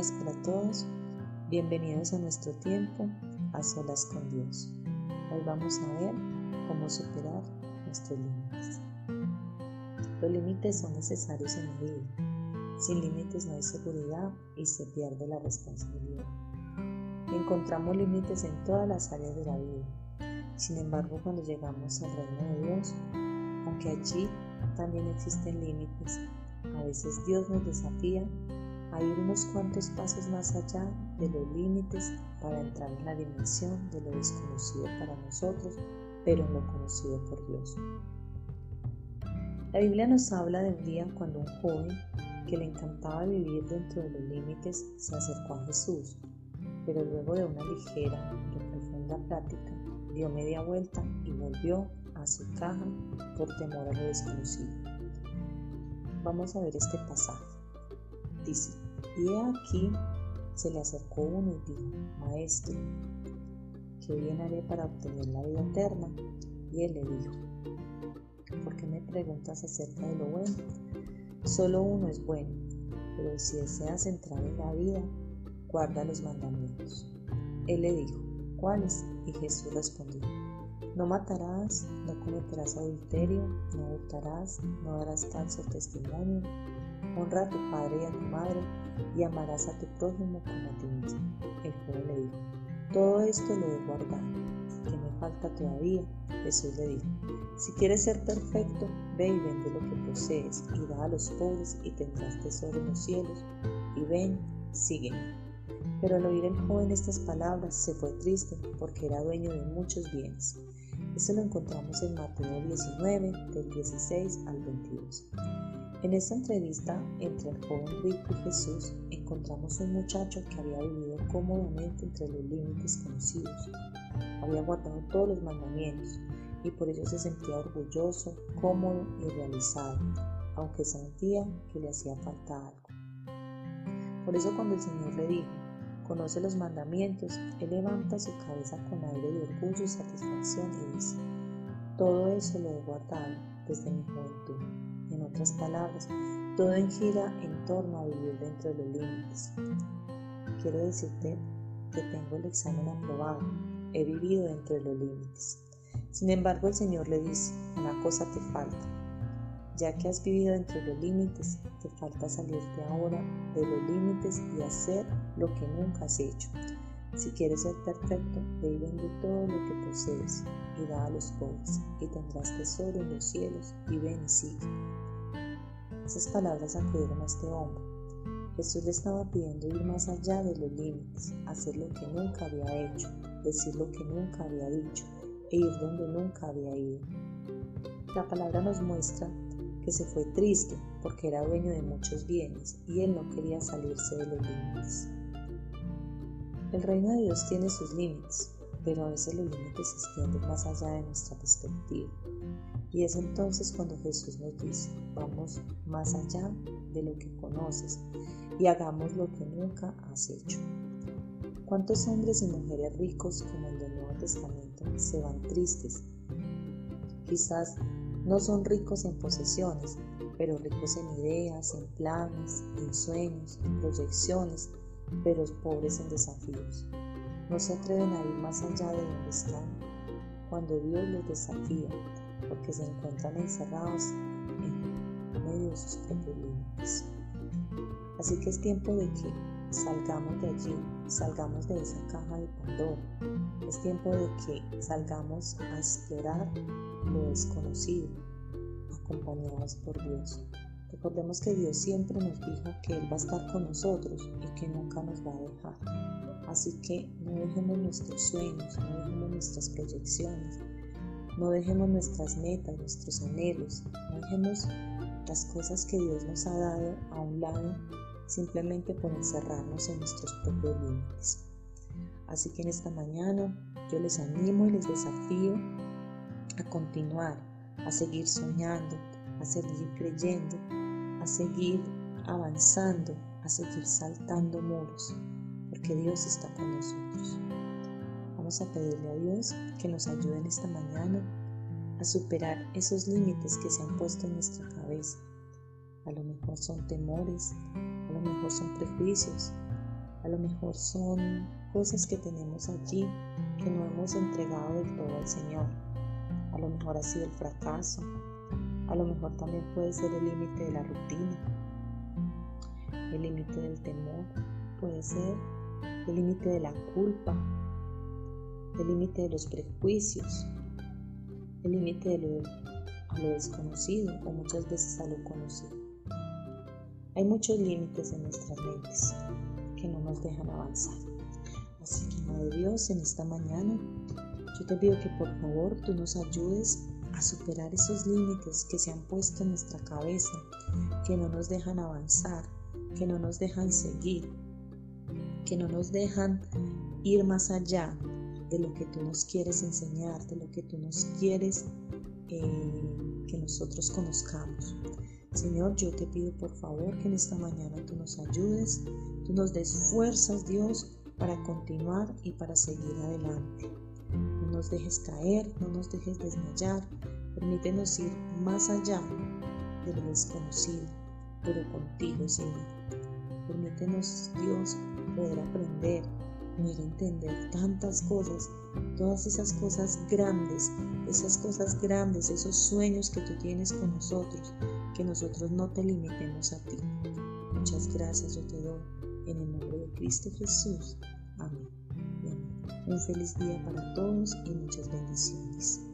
días para todos. Bienvenidos a nuestro tiempo a solas con Dios. Hoy vamos a ver cómo superar nuestros límites. Los límites son necesarios en la vida. Sin límites no hay seguridad y se pierde la responsabilidad. Encontramos límites en todas las áreas de la vida. Sin embargo, cuando llegamos al reino de Dios, aunque allí también existen límites, a veces Dios nos desafía a ir unos cuantos pasos más allá de los límites para entrar en la dimensión de lo desconocido para nosotros, pero en lo conocido por Dios. La Biblia nos habla de un día cuando un joven que le encantaba vivir dentro de los límites se acercó a Jesús, pero luego de una ligera y profunda plática dio media vuelta y volvió a su caja por temor a lo desconocido. Vamos a ver este pasaje. Dice, y aquí se le acercó uno y dijo, Maestro, ¿qué bien haré para obtener la vida eterna? Y él le dijo, ¿por qué me preguntas acerca de lo bueno? Solo uno es bueno, pero si deseas entrar en la vida, guarda los mandamientos. Él le dijo, ¿cuáles? Y Jesús respondió, no matarás, no cometerás adulterio, no hurtarás, no darás falso testimonio, honra a tu padre y a tu madre, y amarás a tu prójimo como a ti mismo. El joven le dijo, todo esto lo he guardado. ¿Qué me falta todavía? Jesús le dijo, si quieres ser perfecto, ve y vende lo que posees y da a los pobres y tendrás tesoro en los cielos. Y ven, sígueme. Pero al oír el joven estas palabras se fue triste porque era dueño de muchos bienes. Esto lo encontramos en Mateo 19, del 16 al 22. En esta entrevista entre el joven rico y Jesús encontramos un muchacho que había vivido cómodamente entre los límites conocidos. Había guardado todos los mandamientos y por ello se sentía orgulloso, cómodo y realizado, aunque sentía que le hacía falta algo. Por eso cuando el Señor le dijo, conoce los mandamientos, él levanta su cabeza con aire de orgullo y satisfacción y dice, todo eso lo he guardado desde mi juventud. En otras palabras, todo gira en torno a vivir dentro de los límites. Quiero decirte que tengo el examen aprobado, he vivido dentro de los límites. Sin embargo, el Señor le dice, una cosa te falta. Ya que has vivido dentro de los límites, te falta salirte ahora de los límites y hacer lo que nunca has hecho. Si quieres ser perfecto, ve y vende todo lo que posees y da a los pobres, y tendrás tesoro en los cielos, y ven y sigue. Esas palabras acudieron a este hombre. Jesús le estaba pidiendo ir más allá de los límites, hacer lo que nunca había hecho, decir lo que nunca había dicho e ir donde nunca había ido. La palabra nos muestra que se fue triste porque era dueño de muchos bienes y él no quería salirse de los límites. El reino de Dios tiene sus límites, pero a veces los límites se extienden más allá de nuestra perspectiva. Y es entonces cuando Jesús nos dice, vamos más allá de lo que conoces y hagamos lo que nunca has hecho. ¿Cuántos hombres y mujeres ricos como el del Nuevo Testamento se van tristes? Quizás no son ricos en posesiones, pero ricos en ideas, en planes, en sueños, en proyecciones, pero pobres en desafíos. No se atreven a ir más allá de donde están cuando Dios los desafía porque se encuentran encerrados en medio de sus propios límites. Así que es tiempo de que salgamos de allí, salgamos de esa caja de Pandora. Es tiempo de que salgamos a explorar lo desconocido, acompañados por Dios. Recordemos que Dios siempre nos dijo que Él va a estar con nosotros y que nunca nos va a dejar. Así que no dejemos nuestros sueños, no dejemos nuestras proyecciones, no dejemos nuestras metas, nuestros anhelos, no dejemos las cosas que Dios nos ha dado a un lado simplemente por encerrarnos en nuestros propios límites. Así que en esta mañana yo les animo y les desafío a continuar, a seguir soñando, a seguir creyendo, a seguir avanzando, a seguir saltando muros, porque Dios está con nosotros a pedirle a Dios que nos ayude en esta mañana a superar esos límites que se han puesto en nuestra cabeza. A lo mejor son temores, a lo mejor son prejuicios, A lo mejor son cosas que tenemos allí que no hemos entregado del todo al Señor. A lo mejor ha sido el fracaso. A lo mejor también puede ser el límite de la rutina. El límite del temor. Puede ser el límite de la culpa. El límite de los prejuicios. El límite de lo, a lo desconocido o muchas veces a lo conocido. Hay muchos límites en nuestras mentes que no nos dejan avanzar. Así que, Madre Dios, en esta mañana yo te pido que por favor tú nos ayudes a superar esos límites que se han puesto en nuestra cabeza, que no nos dejan avanzar, que no nos dejan seguir, que no nos dejan ir más allá de lo que tú nos quieres enseñar, de lo que tú nos quieres eh, que nosotros conozcamos. Señor, yo te pido por favor que en esta mañana tú nos ayudes, tú nos des fuerzas, Dios, para continuar y para seguir adelante. No nos dejes caer, no nos dejes desmayar, permítenos ir más allá de lo desconocido, pero contigo, Señor. Permítenos, Dios, poder aprender, poder entender tantas cosas, todas esas cosas grandes, esas cosas grandes, esos sueños que tú tienes con nosotros, que nosotros no te limitemos a ti. Muchas gracias yo te doy en el nombre de Cristo Jesús. Amén. Un feliz día para todos y muchas bendiciones.